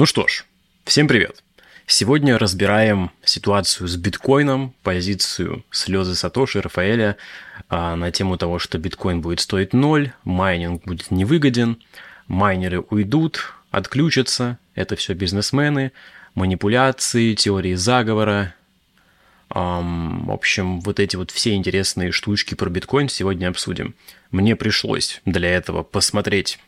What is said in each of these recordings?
Ну что ж, всем привет. Сегодня разбираем ситуацию с биткоином, позицию слезы Сатоши Рафаэля а, на тему того, что биткоин будет стоить ноль, майнинг будет невыгоден, майнеры уйдут, отключатся, это все бизнесмены, манипуляции, теории заговора. В общем, вот эти вот все интересные штучки про биткоин сегодня обсудим. Мне пришлось для этого посмотреть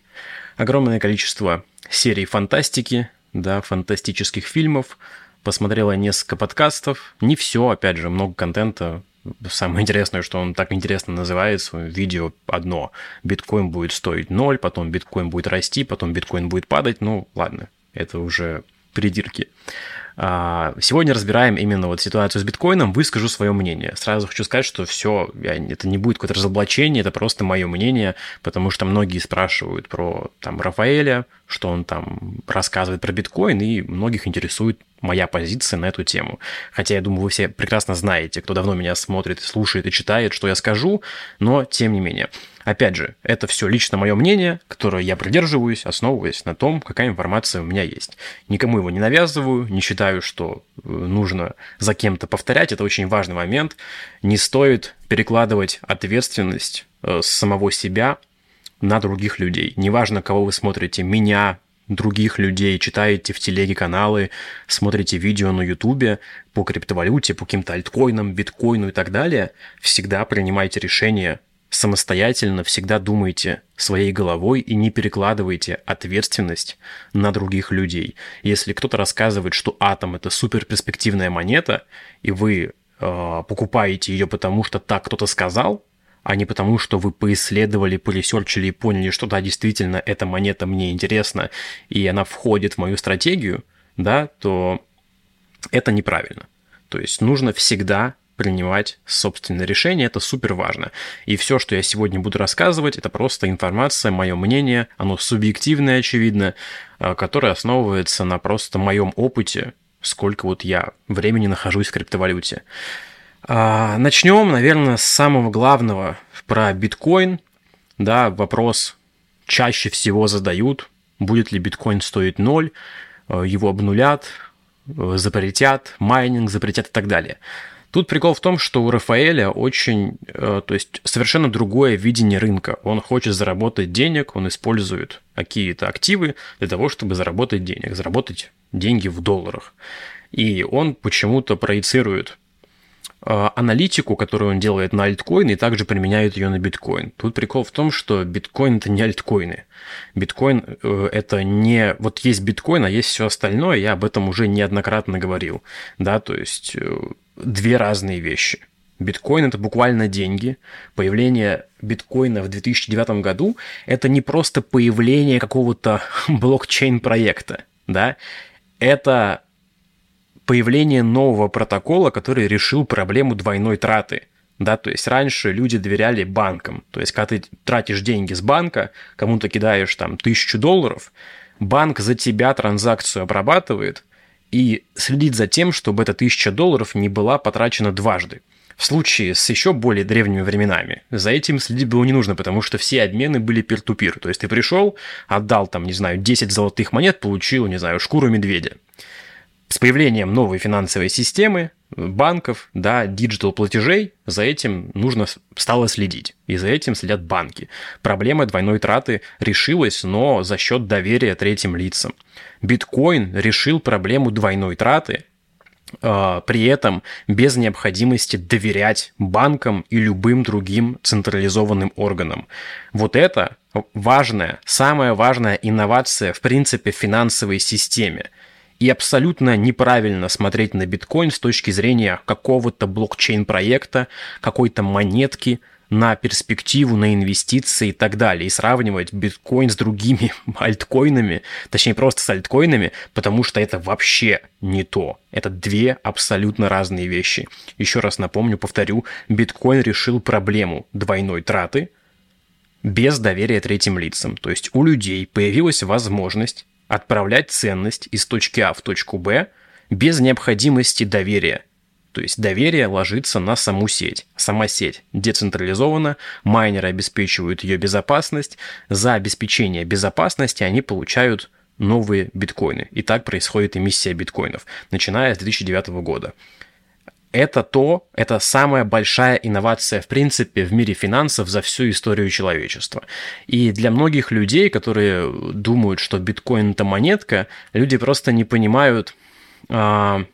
огромное количество серий фантастики, да, фантастических фильмов, посмотрела несколько подкастов. Не все, опять же, много контента. Самое интересное, что он так интересно называется, видео одно. Биткоин будет стоить ноль, потом биткоин будет расти, потом биткоин будет падать. Ну, ладно, это уже придирки. А, сегодня разбираем именно вот ситуацию с биткоином, выскажу свое мнение. Сразу хочу сказать, что все, это не будет какое-то разоблачение, это просто мое мнение, потому что многие спрашивают про там Рафаэля, что он там рассказывает про биткоин, и многих интересует моя позиция на эту тему. Хотя я думаю, вы все прекрасно знаете, кто давно меня смотрит, слушает и читает, что я скажу, но тем не менее. Опять же, это все лично мое мнение, которое я придерживаюсь, основываясь на том, какая информация у меня есть. Никому его не навязываю, не считаю, что э, нужно за кем-то повторять. Это очень важный момент. Не стоит перекладывать ответственность э, с самого себя на других людей. Неважно, кого вы смотрите, меня, других людей, читаете в телеге каналы, смотрите видео на ютубе по криптовалюте, по каким-то альткоинам, биткоину и так далее, всегда принимайте решение самостоятельно, всегда думайте своей головой и не перекладывайте ответственность на других людей. Если кто-то рассказывает, что атом это супер перспективная монета, и вы э, покупаете ее потому, что так кто-то сказал, а не потому, что вы поисследовали, поресерчили и поняли, что да, действительно, эта монета мне интересна, и она входит в мою стратегию, да, то это неправильно. То есть нужно всегда принимать собственное решение, это супер важно. И все, что я сегодня буду рассказывать, это просто информация, мое мнение, оно субъективное, очевидно, а, которое основывается на просто моем опыте, сколько вот я времени нахожусь в криптовалюте. А, начнем, наверное, с самого главного про биткоин. Да, вопрос чаще всего задают, будет ли биткоин стоить ноль, э, его обнулят, э, запретят, майнинг запретят и так далее. Тут прикол в том, что у Рафаэля очень, э, то есть совершенно другое видение рынка. Он хочет заработать денег, он использует какие-то активы для того, чтобы заработать денег, заработать деньги в долларах. И он почему-то проецирует аналитику, которую он делает на альткоины, и также применяет ее на биткоин. Тут прикол в том, что биткоин это не альткоины. Биткоин э, это не... Вот есть биткоин, а есть все остальное, я об этом уже неоднократно говорил. Да, то есть э, две разные вещи. Биткоин это буквально деньги. Появление биткоина в 2009 году это не просто появление какого-то блокчейн-проекта. Да? Это появление нового протокола, который решил проблему двойной траты. Да, то есть раньше люди доверяли банкам. То есть, когда ты тратишь деньги с банка, кому-то кидаешь там тысячу долларов, банк за тебя транзакцию обрабатывает и следит за тем, чтобы эта тысяча долларов не была потрачена дважды. В случае с еще более древними временами за этим следить было не нужно, потому что все обмены были пир-ту-пир. То есть ты пришел, отдал там, не знаю, 10 золотых монет, получил, не знаю, шкуру медведя с появлением новой финансовой системы, банков, да, digital платежей, за этим нужно стало следить. И за этим следят банки. Проблема двойной траты решилась, но за счет доверия третьим лицам. Биткоин решил проблему двойной траты, а, при этом без необходимости доверять банкам и любым другим централизованным органам. Вот это важная, самая важная инновация в принципе в финансовой системе – и абсолютно неправильно смотреть на биткоин с точки зрения какого-то блокчейн-проекта, какой-то монетки, на перспективу, на инвестиции и так далее, и сравнивать биткоин с другими альткоинами, точнее просто с альткоинами, потому что это вообще не то. Это две абсолютно разные вещи. Еще раз напомню, повторю, биткоин решил проблему двойной траты без доверия третьим лицам. То есть у людей появилась возможность отправлять ценность из точки А в точку Б без необходимости доверия. То есть доверие ложится на саму сеть. Сама сеть децентрализована, майнеры обеспечивают ее безопасность. За обеспечение безопасности они получают новые биткоины. И так происходит эмиссия биткоинов, начиная с 2009 года это то, это самая большая инновация, в принципе, в мире финансов за всю историю человечества. И для многих людей, которые думают, что биткоин это монетка, люди просто не понимают, а,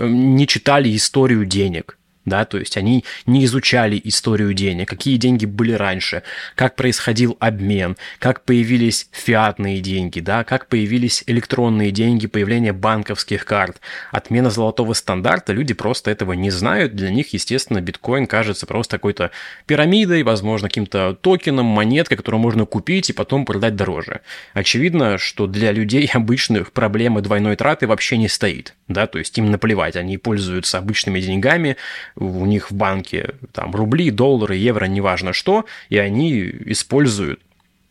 не читали историю денег да, то есть они не изучали историю денег, какие деньги были раньше, как происходил обмен, как появились фиатные деньги, да, как появились электронные деньги, появление банковских карт, отмена золотого стандарта, люди просто этого не знают, для них, естественно, биткоин кажется просто какой-то пирамидой, возможно, каким-то токеном, монеткой, которую можно купить и потом продать дороже. Очевидно, что для людей обычных проблемы двойной траты вообще не стоит, да, то есть им наплевать, они пользуются обычными деньгами, у них в банке там рубли, доллары, евро, неважно что, и они используют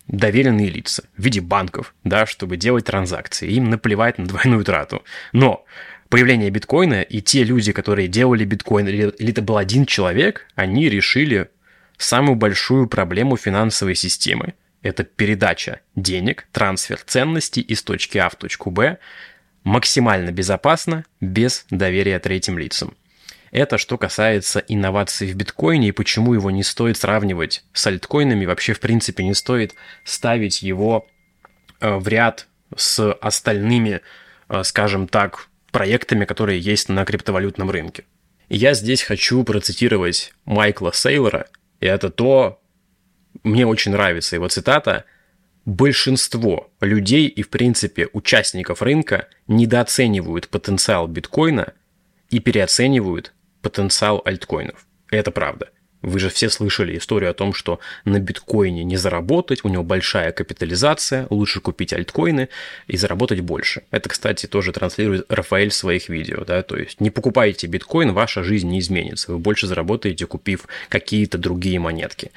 доверенные лица в виде банков, да, чтобы делать транзакции. Им наплевать на двойную трату. Но появление биткоина и те люди, которые делали биткоин, или, это был один человек, они решили самую большую проблему финансовой системы. Это передача денег, трансфер ценностей из точки А в точку Б максимально безопасно, без доверия третьим лицам. Это что касается инноваций в биткоине и почему его не стоит сравнивать с альткоинами. Вообще, в принципе, не стоит ставить его э, в ряд с остальными, э, скажем так, проектами, которые есть на криптовалютном рынке. Я здесь хочу процитировать Майкла Сейлора, и это то, мне очень нравится его цитата, большинство людей и, в принципе, участников рынка недооценивают потенциал биткоина и переоценивают потенциал альткоинов. Это правда. Вы же все слышали историю о том, что на биткоине не заработать, у него большая капитализация, лучше купить альткоины и заработать больше. Это, кстати, тоже транслирует Рафаэль в своих видео, да, то есть не покупайте биткоин, ваша жизнь не изменится, вы больше заработаете, купив какие-то другие монетки.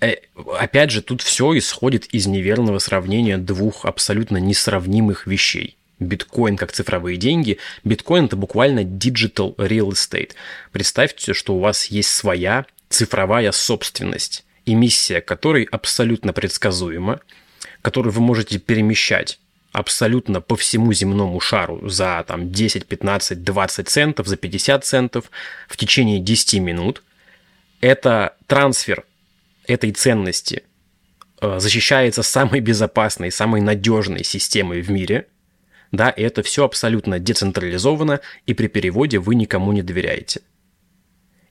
Э, опять же, тут все исходит из неверного сравнения двух абсолютно несравнимых вещей биткоин как цифровые деньги. Биткоин это буквально digital real estate. Представьте, что у вас есть своя цифровая собственность, эмиссия которой абсолютно предсказуема, которую вы можете перемещать абсолютно по всему земному шару за там, 10, 15, 20 центов, за 50 центов в течение 10 минут. Это трансфер этой ценности э, защищается самой безопасной, самой надежной системой в мире – да, это все абсолютно децентрализовано, и при переводе вы никому не доверяете.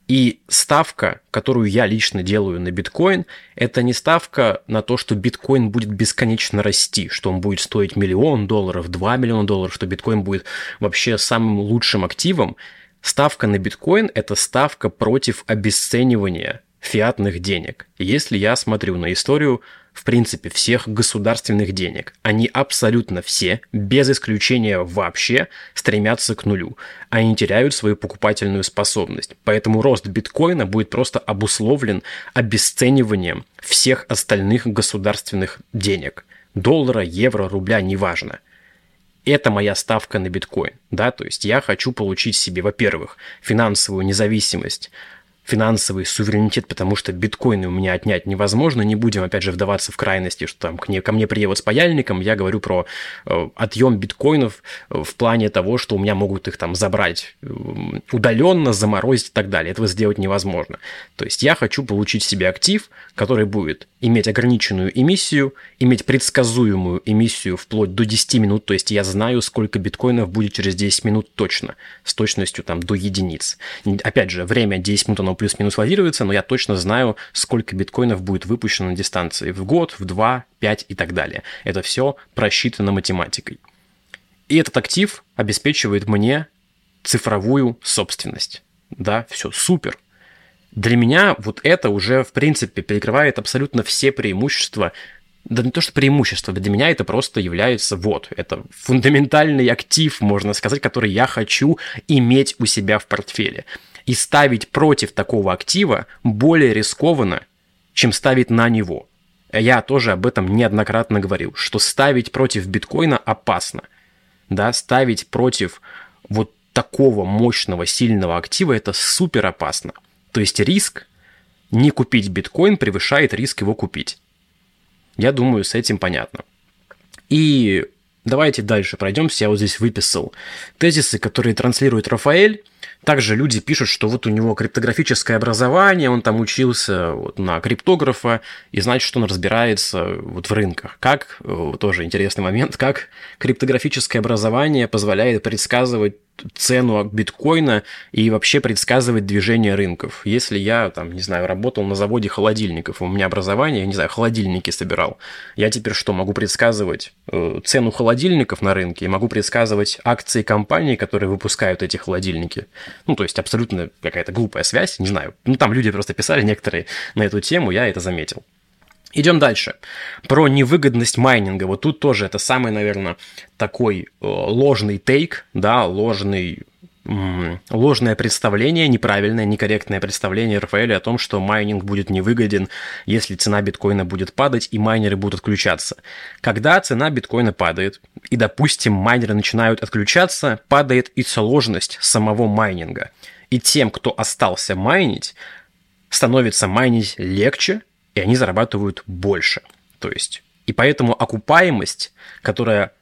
И ставка, которую я лично делаю на биткоин, это не ставка на то, что биткоин будет бесконечно расти, что он будет стоить миллион долларов, 2 миллиона долларов, что биткоин будет вообще самым лучшим активом. Ставка на биткоин – это ставка против обесценивания фиатных денег. Если я смотрю на историю в принципе, всех государственных денег. Они абсолютно все, без исключения вообще, стремятся к нулю. Они теряют свою покупательную способность. Поэтому рост биткоина будет просто обусловлен обесцениванием всех остальных государственных денег. Доллара, евро, рубля, неважно это моя ставка на биткоин, да, то есть я хочу получить себе, во-первых, финансовую независимость финансовый суверенитет, потому что биткоины у меня отнять невозможно. Не будем, опять же, вдаваться в крайности, что там ко мне, ко мне приедут с паяльником. Я говорю про э, отъем биткоинов э, в плане того, что у меня могут их там забрать э, удаленно, заморозить и так далее. Этого сделать невозможно. То есть я хочу получить себе актив, который будет иметь ограниченную эмиссию, иметь предсказуемую эмиссию вплоть до 10 минут, то есть я знаю, сколько биткоинов будет через 10 минут точно, с точностью там до единиц. Опять же, время 10 минут, оно плюс-минус варьируется, но я точно знаю, сколько биткоинов будет выпущено на дистанции в год, в 2, 5 и так далее. Это все просчитано математикой. И этот актив обеспечивает мне цифровую собственность. Да, все супер. Для меня вот это уже, в принципе, перекрывает абсолютно все преимущества да не то, что преимущество, для меня это просто является вот, это фундаментальный актив, можно сказать, который я хочу иметь у себя в портфеле. И ставить против такого актива более рискованно, чем ставить на него. Я тоже об этом неоднократно говорил, что ставить против биткоина опасно. Да, ставить против вот такого мощного, сильного актива это супер опасно. То есть риск не купить биткоин превышает риск его купить. Я думаю, с этим понятно. И Давайте дальше пройдемся. Я вот здесь выписал тезисы, которые транслирует Рафаэль. Также люди пишут, что вот у него криптографическое образование, он там учился вот на криптографа, и значит, что он разбирается вот в рынках. Как, э, тоже интересный момент, как криптографическое образование позволяет предсказывать цену биткоина и вообще предсказывать движение рынков. Если я, там, не знаю, работал на заводе холодильников, у меня образование, я не знаю, холодильники собирал, я теперь что, могу предсказывать э, цену холодильников на рынке и могу предсказывать акции компаний, которые выпускают эти холодильники. Ну, то есть абсолютно какая-то глупая связь, не знаю. Ну, там люди просто писали некоторые на эту тему, я это заметил. Идем дальше. Про невыгодность майнинга. Вот тут тоже это самый, наверное, такой э, ложный тейк, да, ложный ложное представление, неправильное, некорректное представление Рафаэля о том, что майнинг будет невыгоден, если цена биткоина будет падать и майнеры будут отключаться. Когда цена биткоина падает, и, допустим, майнеры начинают отключаться, падает и сложность самого майнинга. И тем, кто остался майнить, становится майнить легче, и они зарабатывают больше. То есть, и поэтому окупаемость, которая,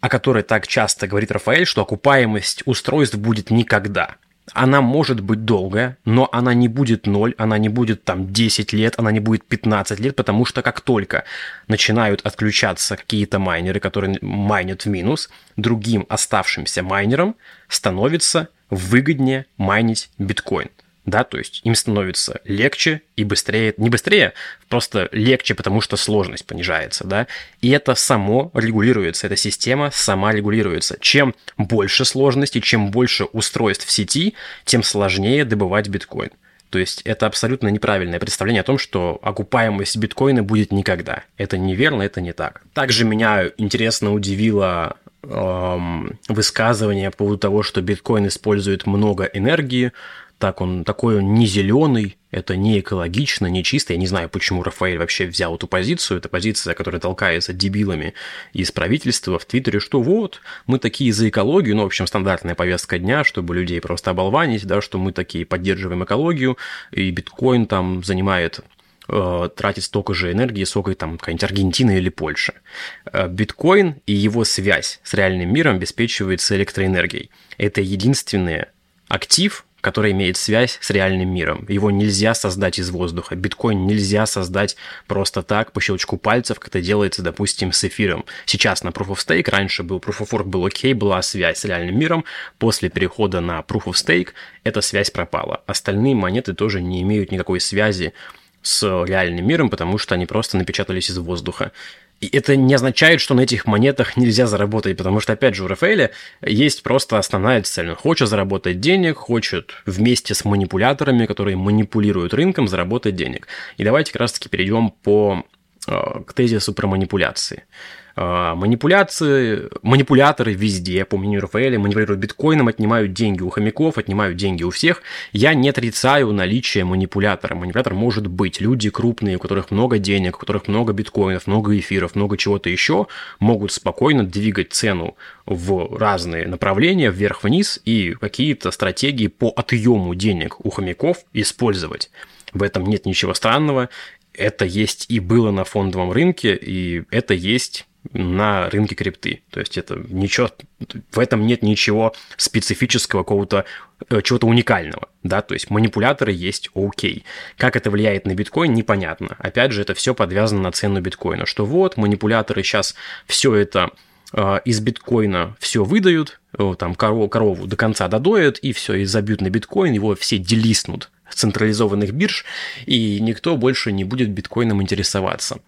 о которой так часто говорит Рафаэль, что окупаемость устройств будет никогда. Она может быть долгая, но она не будет 0, она не будет там 10 лет, она не будет 15 лет, потому что как только начинают отключаться какие-то майнеры, которые майнят в минус, другим оставшимся майнерам становится выгоднее майнить биткоин да, то есть им становится легче и быстрее, не быстрее, просто легче, потому что сложность понижается, да, и это само регулируется, эта система сама регулируется. Чем больше сложности, чем больше устройств в сети, тем сложнее добывать биткоин. То есть это абсолютно неправильное представление о том, что окупаемость биткоина будет никогда. Это неверно, это не так. Также меня интересно удивило эм, высказывание по поводу того, что биткоин использует много энергии так он такой он не зеленый, это не экологично, не чисто. Я не знаю, почему Рафаэль вообще взял эту позицию. Это позиция, которая толкается дебилами из правительства в Твиттере, что вот, мы такие за экологию, ну, в общем, стандартная повестка дня, чтобы людей просто оболванить, да, что мы такие поддерживаем экологию, и биткоин там занимает э, тратит столько же энергии, сколько там какая-нибудь Аргентина или Польша. Э, биткоин и его связь с реальным миром обеспечивается электроэнергией. Это единственный актив, который имеет связь с реальным миром. Его нельзя создать из воздуха. Биткоин нельзя создать просто так, по щелчку пальцев, как это делается, допустим, с эфиром. Сейчас на Proof of Stake, раньше был Proof of Work был окей, была связь с реальным миром. После перехода на Proof of Stake эта связь пропала. Остальные монеты тоже не имеют никакой связи с реальным миром, потому что они просто напечатались из воздуха. И это не означает, что на этих монетах нельзя заработать, потому что, опять же, у Рафаэля есть просто основная цель. Он хочет заработать денег, хочет вместе с манипуляторами, которые манипулируют рынком, заработать денег. И давайте как раз-таки перейдем по, э, к тезису про манипуляции. А, манипуляции, манипуляторы везде, по мнению Рафаэля, манипулируют биткоином, отнимают деньги у хомяков, отнимают деньги у всех. Я не отрицаю наличие манипулятора. Манипулятор может быть. Люди крупные, у которых много денег, у которых много биткоинов, много эфиров, много чего-то еще, могут спокойно двигать цену в разные направления, вверх-вниз, и какие-то стратегии по отъему денег у хомяков использовать. В этом нет ничего странного. Это есть и было на фондовом рынке, и это есть на рынке крипты. То есть это ничего, в этом нет ничего специфического, какого-то э, чего-то уникального, да, то есть манипуляторы есть окей. Как это влияет на биткоин, непонятно. Опять же, это все подвязано на цену биткоина, что вот манипуляторы сейчас все это э, из биткоина все выдают, э, там корову, корову до конца додоят, и все, и забьют на биткоин, его все делиснут централизованных бирж, и никто больше не будет биткоином интересоваться.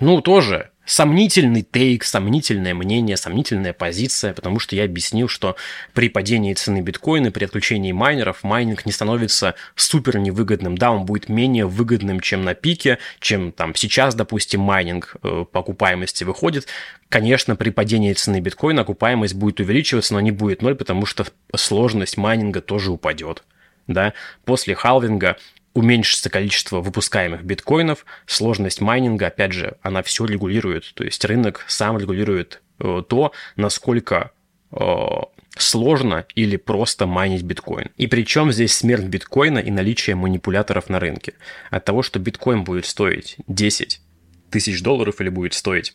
Ну, тоже сомнительный take, сомнительное мнение, сомнительная позиция, потому что я объяснил, что при падении цены биткоина, при отключении майнеров, майнинг не становится супер невыгодным. Да, он будет менее выгодным, чем на пике, чем там сейчас, допустим, майнинг э, по окупаемости выходит. Конечно, при падении цены биткоина окупаемость будет увеличиваться, но не будет ноль, потому что сложность майнинга тоже упадет. Да? После халвинга уменьшится количество выпускаемых биткоинов, сложность майнинга, опять же, она все регулирует. То есть рынок сам регулирует э, то, насколько э, сложно или просто майнить биткоин. И причем здесь смерть биткоина и наличие манипуляторов на рынке. От того, что биткоин будет стоить 10 тысяч долларов или будет стоить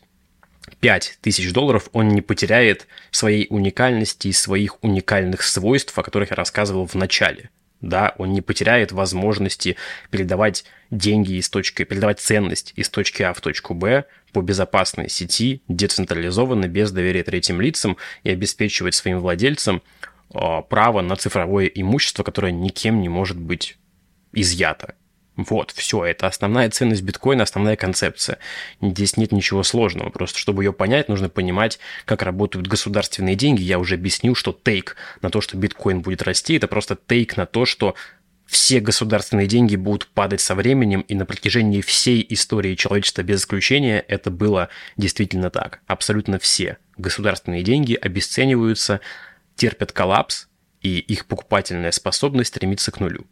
5000 долларов, он не потеряет своей уникальности и своих уникальных свойств, о которых я рассказывал в начале. Да, он не потеряет возможности передавать деньги из точки, передавать ценность из точки А в точку Б по безопасной сети, децентрализованно, без доверия третьим лицам и обеспечивать своим владельцам э, право на цифровое имущество, которое никем не может быть изъято. Вот, все, это основная ценность биткоина, основная концепция. Здесь нет ничего сложного, просто чтобы ее понять, нужно понимать, как работают государственные деньги. Я уже объяснил, что тейк на то, что биткоин будет расти, это просто тейк на то, что все государственные деньги будут падать со временем, и на протяжении всей истории человечества без исключения это было действительно так. Абсолютно все государственные деньги обесцениваются, терпят коллапс, и их покупательная способность стремится к нулю.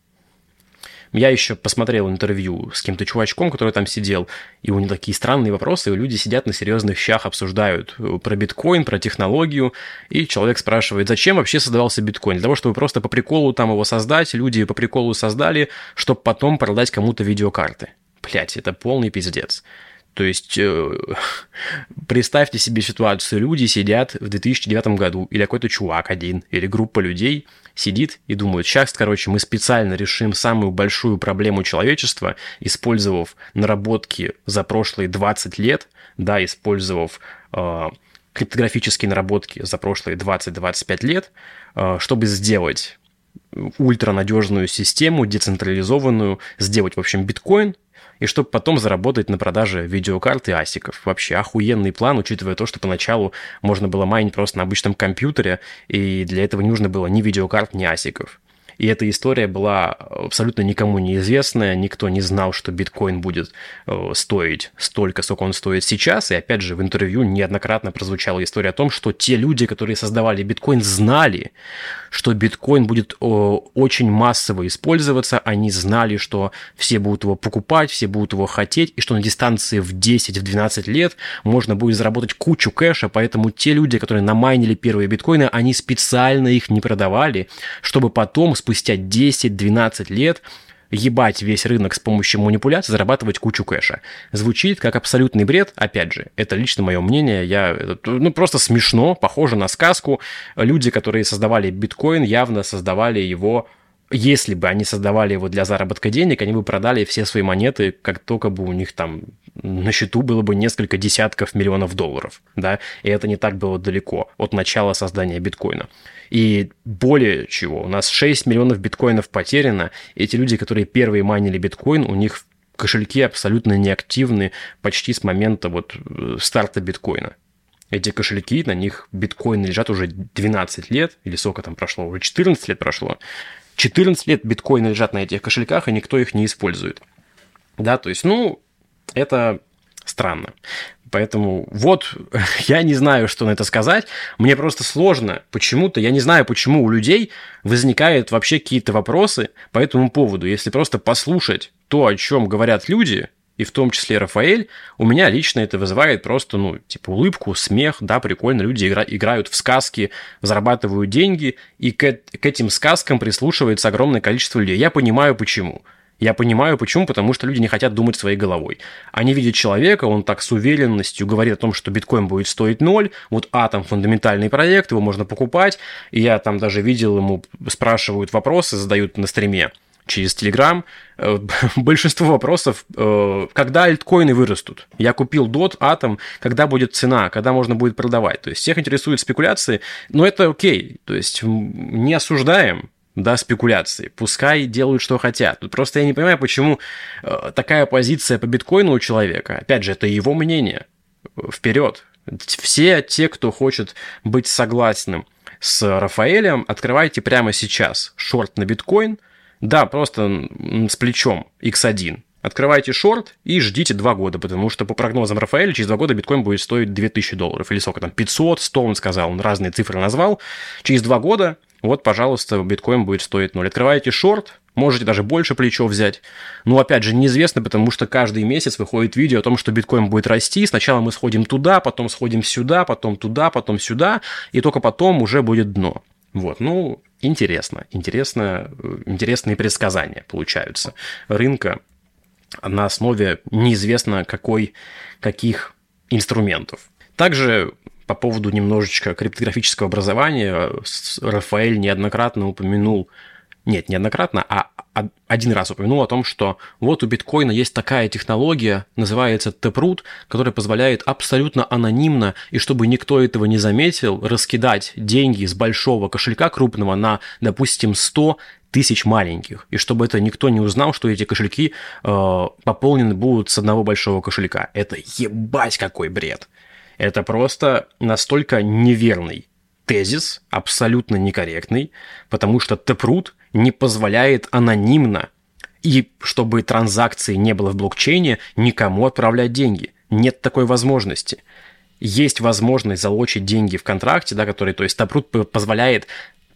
Я еще посмотрел интервью с кем-то чувачком, который там сидел, и у него такие странные вопросы, и люди сидят на серьезных щах, обсуждают э, про биткоин, про технологию, и человек спрашивает, зачем вообще создавался биткоин? Для того, чтобы просто по приколу там его создать, люди по приколу создали, чтобы потом продать кому-то видеокарты. Блять, это полный пиздец. То есть э, представьте себе ситуацию, люди сидят в 2009 году, или какой-то чувак один, или группа людей – сидит и думает, сейчас, короче, мы специально решим самую большую проблему человечества, использовав наработки за прошлые 20 лет, да, использовав э, криптографические наработки за прошлые 20-25 лет, э, чтобы сделать ультранадежную систему, децентрализованную, сделать, в общем, биткоин, и чтобы потом заработать на продаже видеокарт и асиков. Вообще охуенный план, учитывая то, что поначалу можно было майнить просто на обычном компьютере, и для этого не нужно было ни видеокарт, ни асиков. И эта история была абсолютно никому неизвестная, никто не знал, что биткоин будет э, стоить столько, сколько он стоит сейчас. И опять же, в интервью неоднократно прозвучала история о том, что те люди, которые создавали биткоин, знали, что биткоин будет очень массово использоваться, они знали, что все будут его покупать, все будут его хотеть, и что на дистанции в 10-12 лет можно будет заработать кучу кэша, поэтому те люди, которые намайнили первые биткоины, они специально их не продавали, чтобы потом, спустя 10-12 лет, ебать весь рынок с помощью манипуляций, зарабатывать кучу кэша. Звучит как абсолютный бред, опять же, это лично мое мнение, я, ну, просто смешно, похоже на сказку. Люди, которые создавали биткоин, явно создавали его если бы они создавали его для заработка денег, они бы продали все свои монеты, как только бы у них там на счету было бы несколько десятков миллионов долларов, да, и это не так было далеко от начала создания биткоина. И более чего, у нас 6 миллионов биткоинов потеряно, эти люди, которые первые майнили биткоин, у них кошельки абсолютно неактивны почти с момента вот э, старта биткоина. Эти кошельки, на них биткоины лежат уже 12 лет, или сколько там прошло, уже 14 лет прошло. 14 лет биткоины лежат на этих кошельках, и никто их не использует. Да, то есть, ну, это странно. Поэтому вот, я не знаю, что на это сказать. Мне просто сложно. Почему-то, я не знаю, почему у людей возникают вообще какие-то вопросы по этому поводу. Если просто послушать то, о чем говорят люди, и в том числе Рафаэль, у меня лично это вызывает просто, ну, типа улыбку, смех, да, прикольно, люди игра- играют в сказки, зарабатывают деньги, и к, к этим сказкам прислушивается огромное количество людей. Я понимаю, почему. Я понимаю, почему, потому что люди не хотят думать своей головой. Они видят человека, он так с уверенностью говорит о том, что биткоин будет стоить ноль, вот атом фундаментальный проект, его можно покупать, и я там даже видел, ему спрашивают вопросы, задают на стриме через Telegram. Э, большинство вопросов, э, когда альткоины вырастут. Я купил DOT, атом, когда будет цена, когда можно будет продавать. То есть всех интересуют спекуляции, но это окей. То есть не осуждаем, да, спекуляции. Пускай делают, что хотят. Тут просто я не понимаю, почему э, такая позиция по биткоину у человека. Опять же, это его мнение. Вперед. Все те, кто хочет быть согласным с Рафаэлем, открывайте прямо сейчас шорт на биткоин. Да, просто с плечом X1. Открывайте шорт и ждите два года, потому что по прогнозам Рафаэля через два года биткоин будет стоить 2000 долларов. Или сколько там, 500, 100 он сказал, он разные цифры назвал. Через два года вот, пожалуйста, биткоин будет стоить 0. Открываете шорт, можете даже больше плечо взять. Ну, опять же, неизвестно, потому что каждый месяц выходит видео о том, что биткоин будет расти. Сначала мы сходим туда, потом сходим сюда, потом туда, потом сюда, и только потом уже будет дно. Вот, ну, интересно, интересно, э, интересные предсказания получаются рынка на основе неизвестно какой, каких инструментов. Также по поводу немножечко криптографического образования Рафаэль неоднократно упомянул, нет, неоднократно, а один раз упомянул о том, что вот у биткоина есть такая технология, называется Taproot, которая позволяет абсолютно анонимно, и чтобы никто этого не заметил, раскидать деньги с большого кошелька крупного на, допустим, 100 тысяч маленьких, и чтобы это никто не узнал, что эти кошельки э, пополнены будут с одного большого кошелька. Это ебать какой бред! Это просто настолько неверный тезис, абсолютно некорректный, потому что Taproot не позволяет анонимно и чтобы транзакции не было в блокчейне, никому отправлять деньги. Нет такой возможности. Есть возможность залочить деньги в контракте, да, который, то есть Taproot позволяет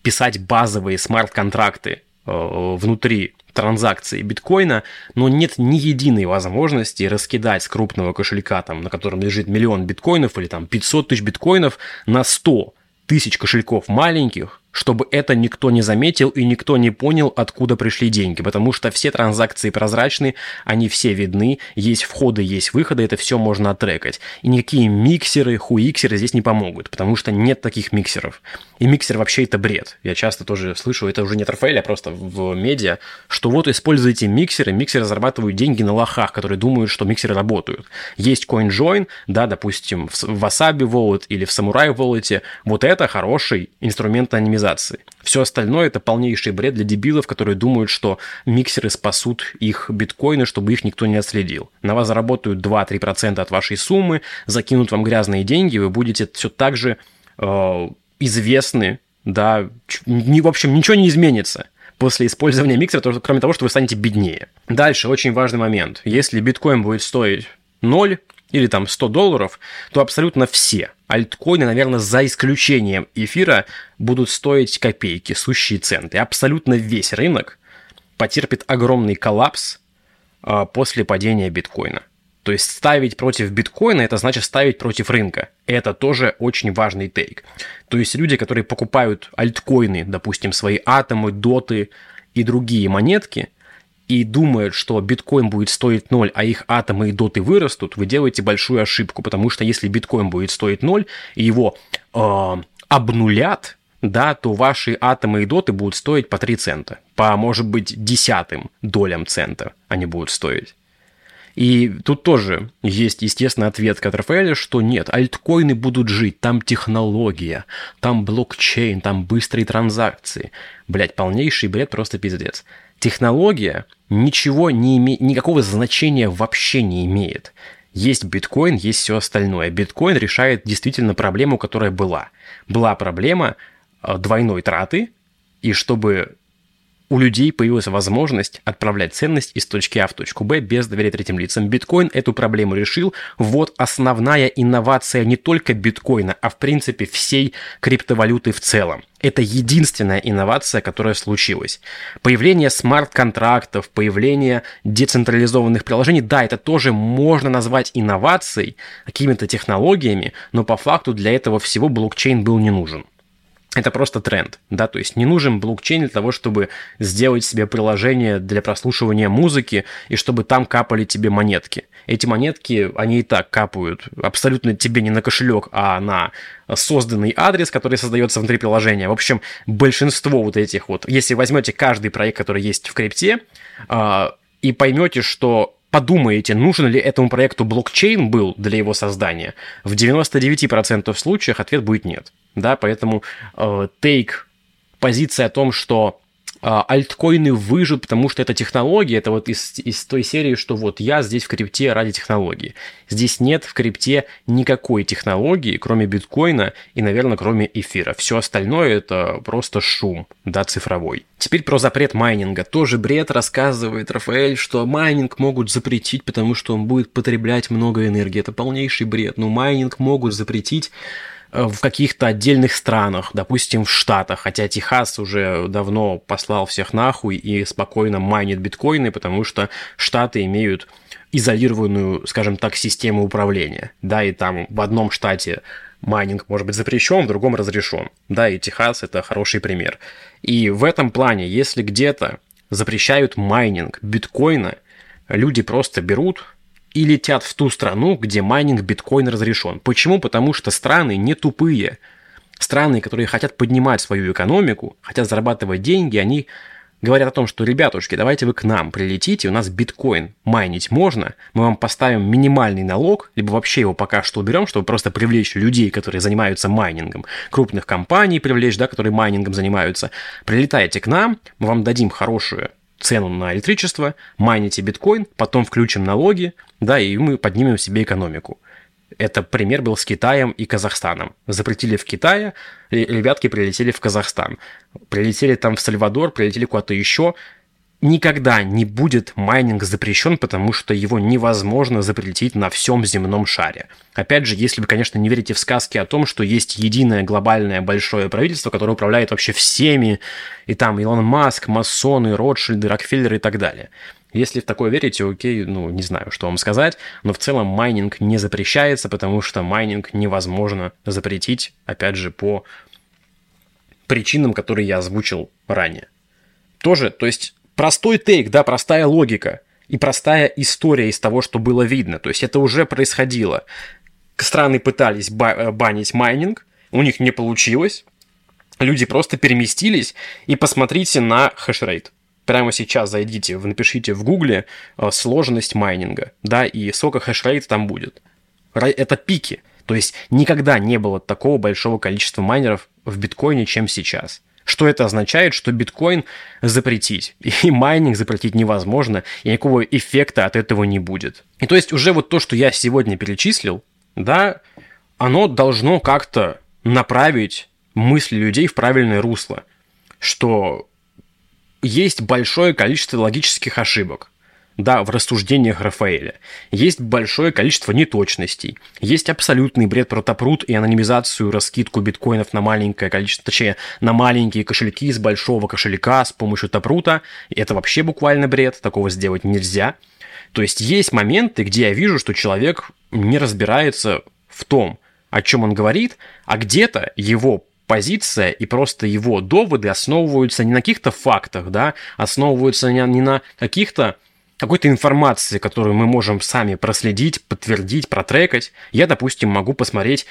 писать базовые смарт-контракты э, внутри транзакции биткоина, но нет ни единой возможности раскидать с крупного кошелька, там, на котором лежит миллион биткоинов или там 500 тысяч биткоинов на 100 тысяч кошельков маленьких, чтобы это никто не заметил и никто не понял, откуда пришли деньги, потому что все транзакции прозрачны, они все видны, есть входы, есть выходы, это все можно оттрекать. И никакие миксеры, хуиксеры здесь не помогут, потому что нет таких миксеров. И миксер вообще это бред. Я часто тоже слышу, это уже не от Рафаэля, а просто в медиа, что вот используйте миксеры, миксеры зарабатывают деньги на лохах, которые думают, что миксеры работают. Есть CoinJoin, да, допустим, в Wasabi Wallet или в Samurai Wallet, вот это хороший инструмент анимизации организации. Все остальное это полнейший бред для дебилов, которые думают, что миксеры спасут их биткоины, чтобы их никто не отследил. На вас заработают 2-3% от вашей суммы, закинут вам грязные деньги, вы будете все так же э, известны, да, не, в общем, ничего не изменится после использования миксера, кроме того, что вы станете беднее. Дальше, очень важный момент. Если биткоин будет стоить 0, или там 100 долларов, то абсолютно все альткоины, наверное, за исключением эфира, будут стоить копейки, сущие центы. Абсолютно весь рынок потерпит огромный коллапс а, после падения биткоина. То есть ставить против биткоина, это значит ставить против рынка. Это тоже очень важный тейк. То есть люди, которые покупают альткоины, допустим, свои атомы, доты и другие монетки – и думают, что биткоин будет стоить 0, а их атомы и доты вырастут, вы делаете большую ошибку, потому что если биткоин будет стоить 0, и его э, обнулят, да, то ваши атомы и доты будут стоить по 3 цента, по, может быть, десятым долям цента они будут стоить. И тут тоже есть, естественно, ответ от Рафаэля, что нет, альткоины будут жить, там технология, там блокчейн, там быстрые транзакции. Блять, полнейший бред, просто пиздец технология ничего не имеет, никакого значения вообще не имеет. Есть биткоин, есть все остальное. Биткоин решает действительно проблему, которая была. Была проблема э, двойной траты, и чтобы у людей появилась возможность отправлять ценность из точки А в точку Б без доверия третьим лицам. Биткоин эту проблему решил. Вот основная инновация не только биткоина, а в принципе всей криптовалюты в целом. Это единственная инновация, которая случилась. Появление смарт-контрактов, появление децентрализованных приложений, да, это тоже можно назвать инновацией, какими-то технологиями, но по факту для этого всего блокчейн был не нужен это просто тренд, да, то есть не нужен блокчейн для того, чтобы сделать себе приложение для прослушивания музыки и чтобы там капали тебе монетки. Эти монетки, они и так капают абсолютно тебе не на кошелек, а на созданный адрес, который создается внутри приложения. В общем, большинство вот этих вот, если возьмете каждый проект, который есть в крипте, а, и поймете, что подумаете, нужен ли этому проекту блокчейн был для его создания, в 99% случаях ответ будет нет. Да, поэтому э, take позиция о том, что альткоины выживут, потому что это технология, это вот из, из той серии, что вот я здесь в крипте ради технологии. Здесь нет в крипте никакой технологии, кроме биткоина и, наверное, кроме эфира. Все остальное это просто шум, да, цифровой. Теперь про запрет майнинга. Тоже бред рассказывает Рафаэль, что майнинг могут запретить, потому что он будет потреблять много энергии. Это полнейший бред. Но майнинг могут запретить в каких-то отдельных странах, допустим, в Штатах, хотя Техас уже давно послал всех нахуй и спокойно майнит биткоины, потому что Штаты имеют изолированную, скажем так, систему управления, да, и там в одном штате майнинг может быть запрещен, в другом разрешен, да, и Техас это хороший пример. И в этом плане, если где-то запрещают майнинг биткоина, люди просто берут и летят в ту страну, где майнинг биткоин разрешен. Почему? Потому что страны не тупые. Страны, которые хотят поднимать свою экономику, хотят зарабатывать деньги, они говорят о том, что, ребятушки, давайте вы к нам прилетите, у нас биткоин майнить можно, мы вам поставим минимальный налог, либо вообще его пока что уберем, чтобы просто привлечь людей, которые занимаются майнингом, крупных компаний привлечь, да, которые майнингом занимаются. Прилетайте к нам, мы вам дадим хорошую цену на электричество, майните биткоин, потом включим налоги, да, и мы поднимем себе экономику. Это пример был с Китаем и Казахстаном. Запретили в Китае, ребятки прилетели в Казахстан. Прилетели там в Сальвадор, прилетели куда-то еще никогда не будет майнинг запрещен, потому что его невозможно запретить на всем земном шаре. Опять же, если вы, конечно, не верите в сказки о том, что есть единое глобальное большое правительство, которое управляет вообще всеми, и там Илон Маск, масоны, Ротшильды, Рокфеллеры и так далее. Если в такое верите, окей, ну, не знаю, что вам сказать, но в целом майнинг не запрещается, потому что майнинг невозможно запретить, опять же, по причинам, которые я озвучил ранее. Тоже, то есть простой take, да, простая логика и простая история из того, что было видно. То есть это уже происходило. Страны пытались э, банить майнинг, у них не получилось. Люди просто переместились и посмотрите на хешрейт. Прямо сейчас зайдите, напишите в гугле э, сложность майнинга, да, и сколько хешрейт там будет. Это пики. То есть никогда не было такого большого количества майнеров в биткоине, чем сейчас. Что это означает? Что биткоин запретить. И майнинг запретить невозможно, и никакого эффекта от этого не будет. И то есть уже вот то, что я сегодня перечислил, да, оно должно как-то направить мысли людей в правильное русло. Что есть большое количество логических ошибок да, в рассуждениях Рафаэля. Есть большое количество неточностей. Есть абсолютный бред про топрут и анонимизацию, раскидку биткоинов на маленькое количество, точнее, на маленькие кошельки из большого кошелька с помощью топрута. Это вообще буквально бред, такого сделать нельзя. То есть есть моменты, где я вижу, что человек не разбирается в том, о чем он говорит, а где-то его позиция и просто его доводы основываются не на каких-то фактах, да, основываются не на каких-то какой-то информации, которую мы можем сами проследить, подтвердить, протрекать. Я, допустим, могу посмотреть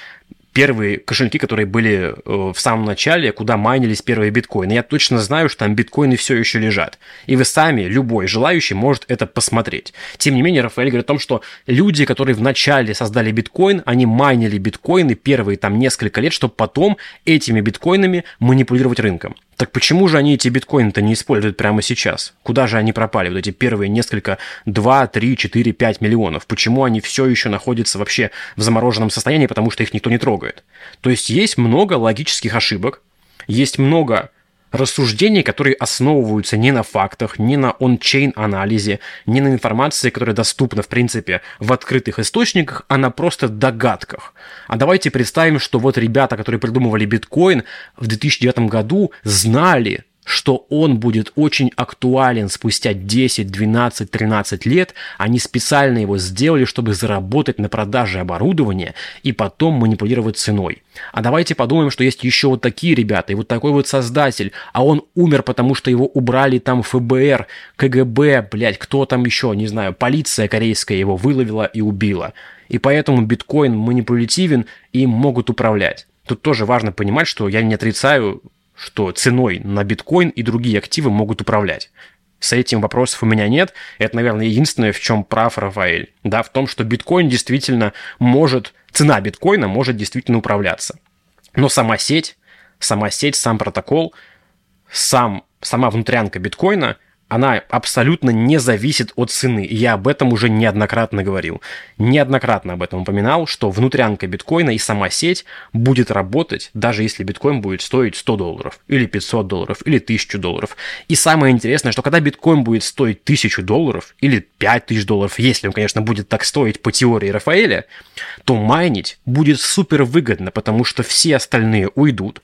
первые кошельки, которые были э, в самом начале, куда майнились первые биткоины. Я точно знаю, что там биткоины все еще лежат. И вы сами, любой желающий, может это посмотреть. Тем не менее, Рафаэль говорит о том, что люди, которые в начале создали биткоин, они майнили биткоины первые там несколько лет, чтобы потом этими биткоинами манипулировать рынком. Так почему же они эти биткоины-то не используют прямо сейчас? Куда же они пропали, вот эти первые несколько, 2, 3, 4, 5 миллионов? Почему они все еще находятся вообще в замороженном состоянии, потому что их никто не трогает? То есть есть много логических ошибок, есть много рассуждений, которые основываются не на фактах, не на он-чейн анализе, не на информации, которая доступна, в принципе, в открытых источниках, а на просто догадках. А давайте представим, что вот ребята, которые придумывали биткоин в 2009 году, знали, что он будет очень актуален спустя 10, 12, 13 лет. Они специально его сделали, чтобы заработать на продаже оборудования и потом манипулировать ценой. А давайте подумаем, что есть еще вот такие ребята, и вот такой вот создатель, а он умер, потому что его убрали там ФБР, КГБ, блядь, кто там еще, не знаю, полиция корейская его выловила и убила. И поэтому биткоин манипулятивен и могут управлять. Тут тоже важно понимать, что я не отрицаю что ценой на биткоин и другие активы могут управлять. С этим вопросов у меня нет. Это, наверное, единственное, в чем прав Рафаэль. Да, в том, что биткоин действительно может, цена биткоина может действительно управляться. Но сама сеть, сама сеть, сам протокол, сам, сама внутрянка биткоина – она абсолютно не зависит от цены. Я об этом уже неоднократно говорил. Неоднократно об этом упоминал, что внутрянка биткоина и сама сеть будет работать, даже если биткоин будет стоить 100 долларов, или 500 долларов, или 1000 долларов. И самое интересное, что когда биткоин будет стоить 1000 долларов, или 5000 долларов, если он, конечно, будет так стоить по теории Рафаэля, то майнить будет супер выгодно, потому что все остальные уйдут.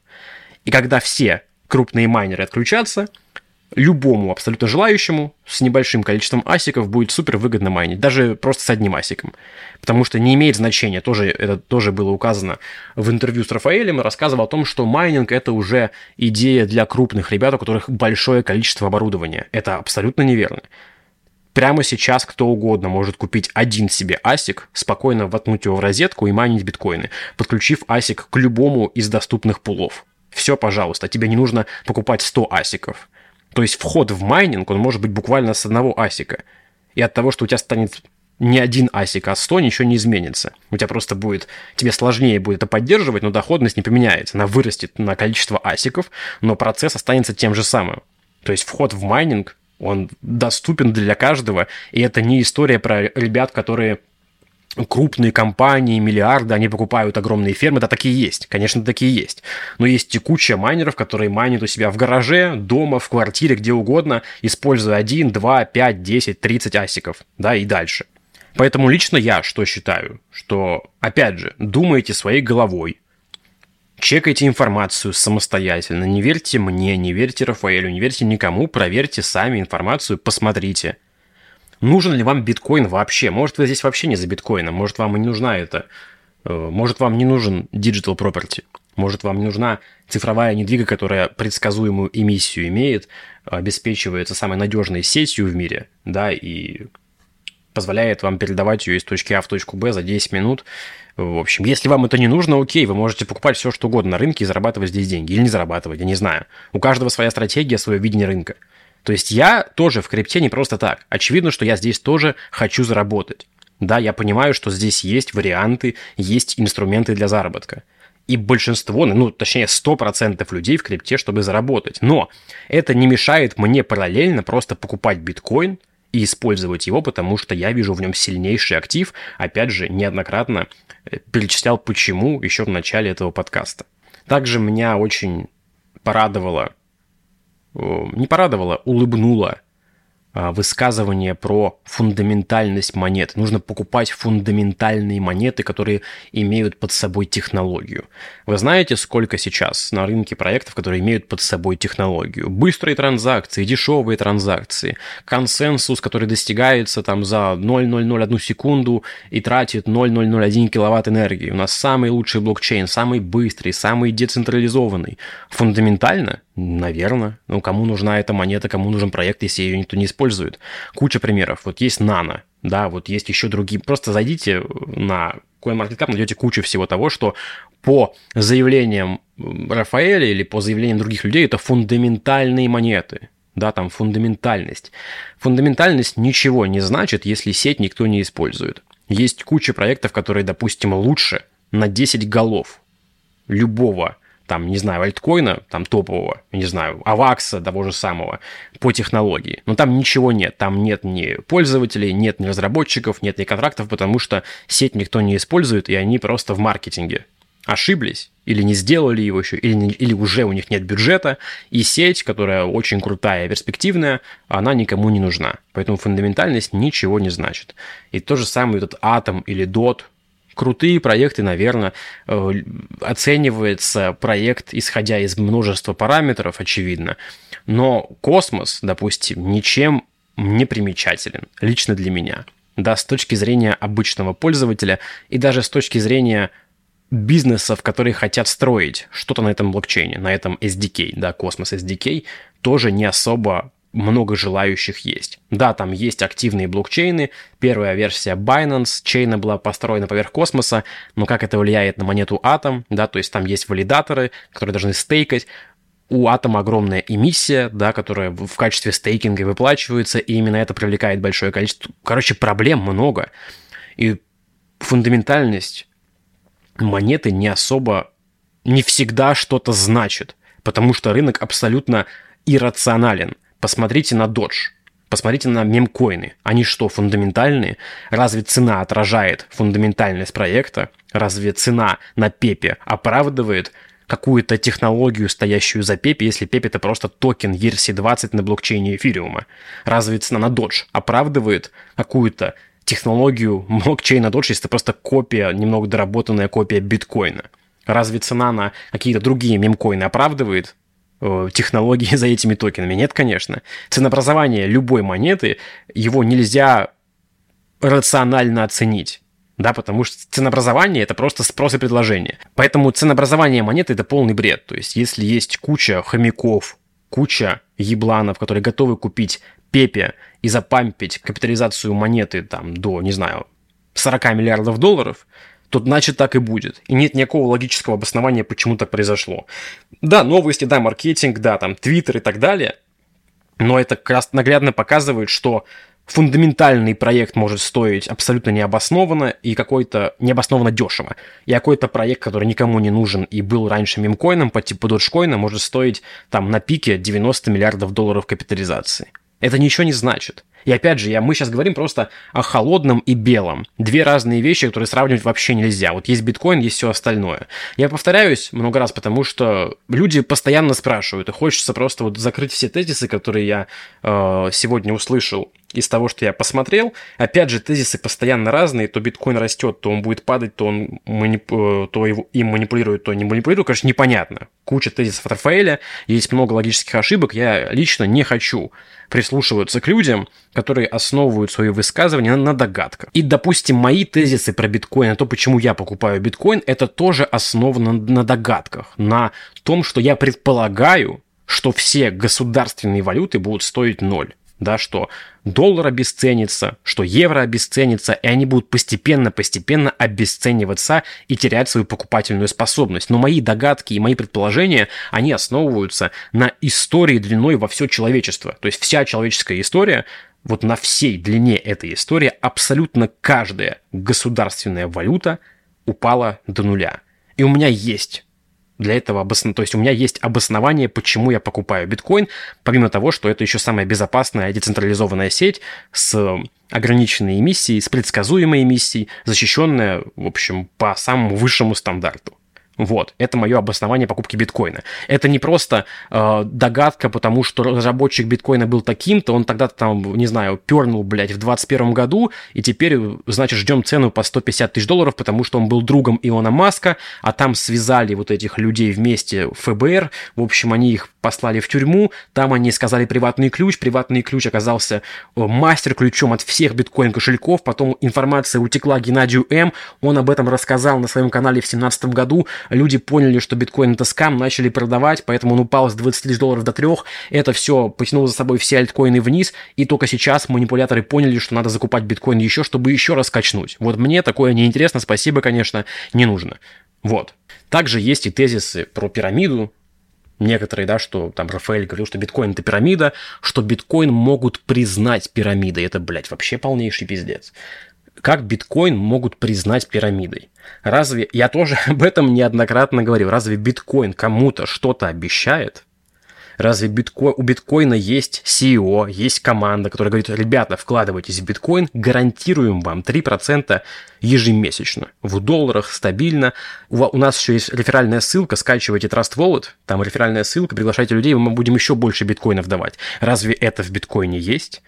И когда все крупные майнеры отключатся – любому абсолютно желающему с небольшим количеством асиков будет супер выгодно майнить, даже просто с одним асиком. Потому что не имеет значения, тоже, это тоже было указано в интервью с Рафаэлем, рассказывал о том, что майнинг это уже идея для крупных ребят, у которых большое количество оборудования. Это абсолютно неверно. Прямо сейчас кто угодно может купить один себе асик, спокойно воткнуть его в розетку и майнить биткоины, подключив асик к любому из доступных пулов. Все, пожалуйста, тебе не нужно покупать 100 асиков. То есть вход в майнинг, он может быть буквально с одного асика. И от того, что у тебя станет не один асик, а 100, ничего не изменится. У тебя просто будет, тебе сложнее будет это поддерживать, но доходность не поменяется. Она вырастет на количество асиков, но процесс останется тем же самым. То есть вход в майнинг, он доступен для каждого, и это не история про ребят, которые крупные компании, миллиарды, они покупают огромные фермы, да такие есть, конечно, такие есть. Но есть и куча майнеров, которые майнят у себя в гараже, дома, в квартире, где угодно, используя 1, 2, 5, 10, 30 асиков, да, и дальше. Поэтому лично я что считаю, что, опять же, думайте своей головой, чекайте информацию самостоятельно, не верьте мне, не верьте Рафаэлю, не верьте никому, проверьте сами информацию, посмотрите – Нужен ли вам биткоин вообще? Может, вы здесь вообще не за биткоином, может, вам и не нужна это, э, может, вам не нужен digital property, может, вам не нужна цифровая недвига, которая предсказуемую эмиссию имеет, обеспечивается самой надежной сетью в мире, да, и позволяет вам передавать ее из точки А в точку Б за 10 минут. В общем, если вам это не нужно, окей, вы можете покупать все, что угодно на рынке и зарабатывать здесь деньги. Или не зарабатывать, я не знаю. У каждого своя стратегия, свое видение рынка. То есть я тоже в крипте не просто так. Очевидно, что я здесь тоже хочу заработать. Да, я понимаю, что здесь есть варианты, есть инструменты для заработка. И большинство, ну, точнее, 100% людей в крипте, чтобы заработать. Но это не мешает мне параллельно просто покупать биткоин и использовать его, потому что я вижу в нем сильнейший актив. Опять же, неоднократно э, перечислял почему еще в начале этого подкаста. Также меня очень порадовало не порадовало, улыбнуло а, высказывание про фундаментальность монет. Нужно покупать фундаментальные монеты, которые имеют под собой технологию. Вы знаете, сколько сейчас на рынке проектов, которые имеют под собой технологию? Быстрые транзакции, дешевые транзакции, консенсус, который достигается там за 0,001 секунду и тратит 0,001 киловатт энергии. У нас самый лучший блокчейн, самый быстрый, самый децентрализованный. Фундаментально Наверное. Ну, кому нужна эта монета, кому нужен проект, если ее никто не использует. Куча примеров. Вот есть Nano, да, вот есть еще другие. Просто зайдите на CoinMarketCap, найдете кучу всего того, что по заявлениям Рафаэля или по заявлениям других людей это фундаментальные монеты. Да, там фундаментальность. Фундаментальность ничего не значит, если сеть никто не использует. Есть куча проектов, которые, допустим, лучше на 10 голов любого там, не знаю, альткоина, там, топового, не знаю, авакса того же самого по технологии. Но там ничего нет. Там нет ни пользователей, нет ни разработчиков, нет ни контрактов, потому что сеть никто не использует, и они просто в маркетинге ошиблись, или не сделали его еще, или, или уже у них нет бюджета, и сеть, которая очень крутая и перспективная, она никому не нужна. Поэтому фундаментальность ничего не значит. И то же самое этот атом или DOT, крутые проекты, наверное, э, оценивается проект, исходя из множества параметров, очевидно. Но космос, допустим, ничем не примечателен, лично для меня. Да, с точки зрения обычного пользователя и даже с точки зрения бизнесов, которые хотят строить что-то на этом блокчейне, на этом SDK, да, Космос SDK, тоже не особо много желающих есть. Да, там есть активные блокчейны. Первая версия Binance чейна была построена поверх космоса, но как это влияет на монету Атом, да, то есть там есть валидаторы, которые должны стейкать. У Атома огромная эмиссия, да, которая в качестве стейкинга выплачивается, и именно это привлекает большое количество. Короче, проблем много. И фундаментальность монеты не особо, не всегда что-то значит, потому что рынок абсолютно иррационален – Посмотрите на Dodge. Посмотрите на мемкоины. Они что, фундаментальные? Разве цена отражает фундаментальность проекта? Разве цена на Пепе оправдывает какую-то технологию, стоящую за Пепе, если Пепе это просто токен ERC-20 на блокчейне эфириума? Разве цена на Dodge оправдывает какую-то технологию блокчейна Dodge, если это просто копия, немного доработанная копия биткоина? Разве цена на какие-то другие мемкоины оправдывает технологии за этими токенами. Нет, конечно. Ценообразование любой монеты, его нельзя рационально оценить. Да, потому что ценообразование это просто спрос и предложение. Поэтому ценообразование монеты это полный бред. То есть, если есть куча хомяков, куча ебланов, которые готовы купить Пепе и запампить капитализацию монеты там до, не знаю, 40 миллиардов долларов, то значит так и будет. И нет никакого логического обоснования, почему так произошло. Да, новости, да, маркетинг, да, там, твиттер и так далее, но это как раз наглядно показывает, что фундаментальный проект может стоить абсолютно необоснованно и какой-то необоснованно дешево. И какой-то проект, который никому не нужен и был раньше мемкоином по типу доджкоина, может стоить там на пике 90 миллиардов долларов капитализации. Это ничего не значит. И опять же, я, мы сейчас говорим просто о холодном и белом. Две разные вещи, которые сравнивать вообще нельзя. Вот есть биткоин, есть все остальное. Я повторяюсь много раз, потому что люди постоянно спрашивают, и хочется просто вот закрыть все тезисы, которые я э, сегодня услышал из того, что я посмотрел. Опять же, тезисы постоянно разные. То биткоин растет, то он будет падать, то он манип... То его... им манипулирует, то не манипулирует. Конечно, непонятно. Куча тезисов Рафаэля, есть много логических ошибок. Я лично не хочу прислушиваться к людям, которые основывают свои высказывания на догадках. И, допустим, мои тезисы про биткоин, то, почему я покупаю биткоин, это тоже основано на догадках, на том, что я предполагаю, что все государственные валюты будут стоить ноль да, что доллар обесценится, что евро обесценится, и они будут постепенно-постепенно обесцениваться и терять свою покупательную способность. Но мои догадки и мои предположения, они основываются на истории длиной во все человечество. То есть вся человеческая история, вот на всей длине этой истории абсолютно каждая государственная валюта упала до нуля. И у меня есть для этого обоснов... То есть у меня есть обоснование, почему я покупаю биткоин, помимо того, что это еще самая безопасная децентрализованная сеть с ограниченной эмиссией, с предсказуемой эмиссией, защищенная, в общем, по самому высшему стандарту. Вот, это мое обоснование покупки биткоина. Это не просто э, догадка, потому что разработчик биткоина был таким-то, он тогда-то там, не знаю, пернул, блядь, в 2021 году, и теперь, значит, ждем цену по 150 тысяч долларов, потому что он был другом Илона Маска, а там связали вот этих людей вместе ФБР, в общем, они их послали в тюрьму, там они сказали приватный ключ, приватный ключ оказался э, мастер-ключом от всех биткоин-кошельков, потом информация утекла Геннадию М, он об этом рассказал на своем канале в 2017 году, люди поняли, что биткоин это скам, начали продавать, поэтому он упал с 20 тысяч долларов до 3, это все потянуло за собой все альткоины вниз, и только сейчас манипуляторы поняли, что надо закупать биткоин еще, чтобы еще раз качнуть. Вот мне такое неинтересно, спасибо, конечно, не нужно. Вот. Также есть и тезисы про пирамиду, некоторые, да, что там Рафаэль говорил, что биткоин это пирамида, что биткоин могут признать пирамидой. Это, блядь, вообще полнейший пиздец как биткоин могут признать пирамидой? Разве, я тоже об этом неоднократно говорил, разве биткоин кому-то что-то обещает? Разве битко... у биткоина есть CEO, есть команда, которая говорит, ребята, вкладывайтесь в биткоин, гарантируем вам 3% ежемесячно. В долларах стабильно. У, нас еще есть реферальная ссылка, скачивайте Trust Wallet, там реферальная ссылка, приглашайте людей, мы будем еще больше биткоинов давать. Разве это в биткоине есть?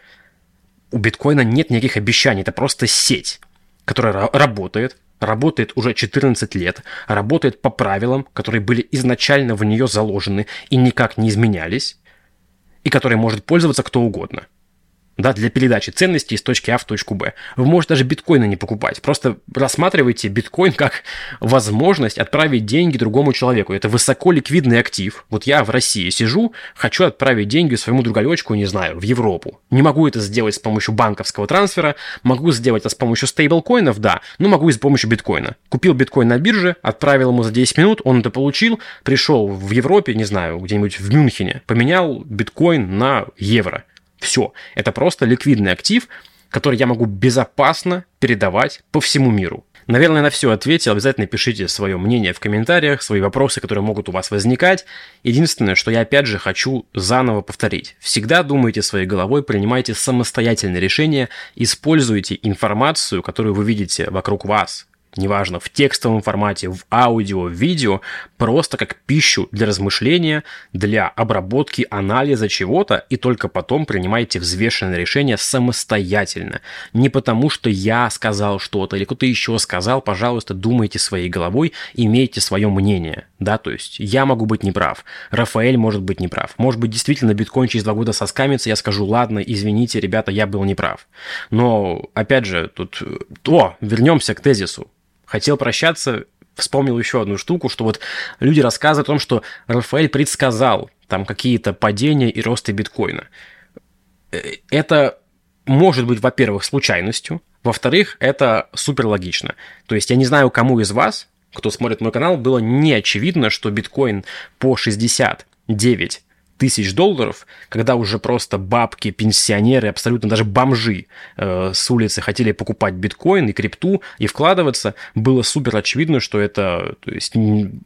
У биткоина нет никаких обещаний, это просто сеть, которая работает, работает уже 14 лет, работает по правилам, которые были изначально в нее заложены и никак не изменялись, и которой может пользоваться кто угодно – да, для передачи ценностей из точки А в точку Б. Вы можете даже биткоины не покупать. Просто рассматривайте биткоин как возможность отправить деньги другому человеку. Это высоко ликвидный актив. Вот я в России сижу, хочу отправить деньги своему другалечку, не знаю, в Европу. Не могу это сделать с помощью банковского трансфера, могу сделать это с помощью стейблкоинов, да, но могу и с помощью биткоина. Купил биткоин на бирже, отправил ему за 10 минут, он это получил, пришел в Европе, не знаю, где-нибудь в Мюнхене, поменял биткоин на евро. Все. Это просто ликвидный актив, который я могу безопасно передавать по всему миру. Наверное, на все ответил. Обязательно пишите свое мнение в комментариях, свои вопросы, которые могут у вас возникать. Единственное, что я опять же хочу заново повторить. Всегда думайте своей головой, принимайте самостоятельные решения, используйте информацию, которую вы видите вокруг вас, неважно, в текстовом формате, в аудио, в видео, просто как пищу для размышления, для обработки, анализа чего-то, и только потом принимайте взвешенное решение самостоятельно. Не потому, что я сказал что-то или кто-то еще сказал, пожалуйста, думайте своей головой, имейте свое мнение. Да, то есть я могу быть неправ, Рафаэль может быть неправ. Может быть, действительно биткоин через два года соскамится, я скажу, ладно, извините, ребята, я был неправ. Но, опять же, тут... О, вернемся к тезису хотел прощаться, вспомнил еще одну штуку, что вот люди рассказывают о том, что Рафаэль предсказал там какие-то падения и росты биткоина. это может быть, во-первых, случайностью, во-вторых, это супер логично. То есть я не знаю, кому из вас, кто смотрит мой канал, было не очевидно, что биткоин по 69 тысяч долларов, когда уже просто бабки, пенсионеры, абсолютно даже бомжи э, с улицы хотели покупать биткоин и крипту и вкладываться, было супер очевидно, что это то есть,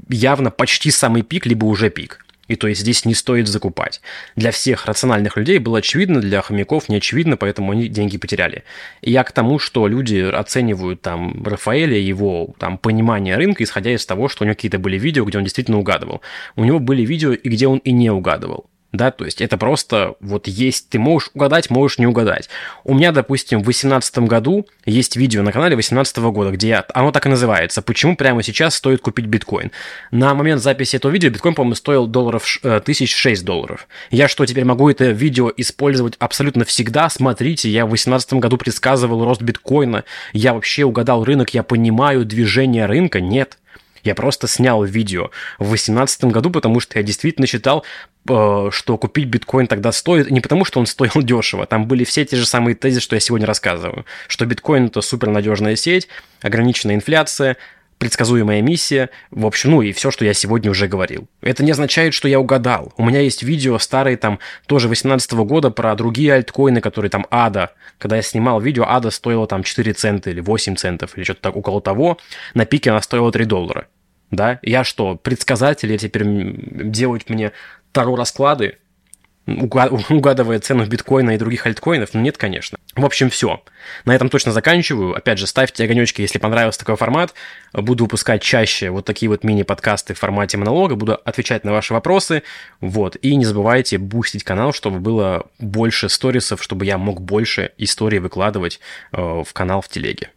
явно почти самый пик, либо уже пик. И то есть здесь не стоит закупать. Для всех рациональных людей было очевидно, для хомяков не очевидно, поэтому они деньги потеряли. И я к тому, что люди оценивают там Рафаэля, его там понимание рынка, исходя из того, что у него какие-то были видео, где он действительно угадывал. У него были видео, и где он и не угадывал да, то есть это просто вот есть, ты можешь угадать, можешь не угадать. У меня, допустим, в 2018 году есть видео на канале 2018 года, где я, оно так и называется, почему прямо сейчас стоит купить биткоин. На момент записи этого видео биткоин, по-моему, стоил долларов, э, тысяч шесть долларов. Я что, теперь могу это видео использовать абсолютно всегда? Смотрите, я в 2018 году предсказывал рост биткоина, я вообще угадал рынок, я понимаю движение рынка? Нет. Я просто снял видео в 2018 году, потому что я действительно считал, э, что купить биткоин тогда стоит, не потому что он стоил дешево, там были все те же самые тезисы, что я сегодня рассказываю, что биткоин это супернадежная сеть, ограниченная инфляция, предсказуемая миссия, в общем, ну и все, что я сегодня уже говорил. Это не означает, что я угадал. У меня есть видео старые там тоже 18 года про другие альткоины, которые там АДА. Когда я снимал видео, АДА стоила там 4 цента или 8 центов или что-то так около того. На пике она стоила 3 доллара. Да? Я что, предсказатель, я теперь делать мне таро расклады? угадывая цену биткоина и других альткоинов? Ну, нет, конечно. В общем, все. На этом точно заканчиваю. Опять же, ставьте огонечки, если понравился такой формат. Буду выпускать чаще вот такие вот мини-подкасты в формате монолога. Буду отвечать на ваши вопросы. Вот. И не забывайте бустить канал, чтобы было больше сторисов, чтобы я мог больше историй выкладывать э, в канал в телеге.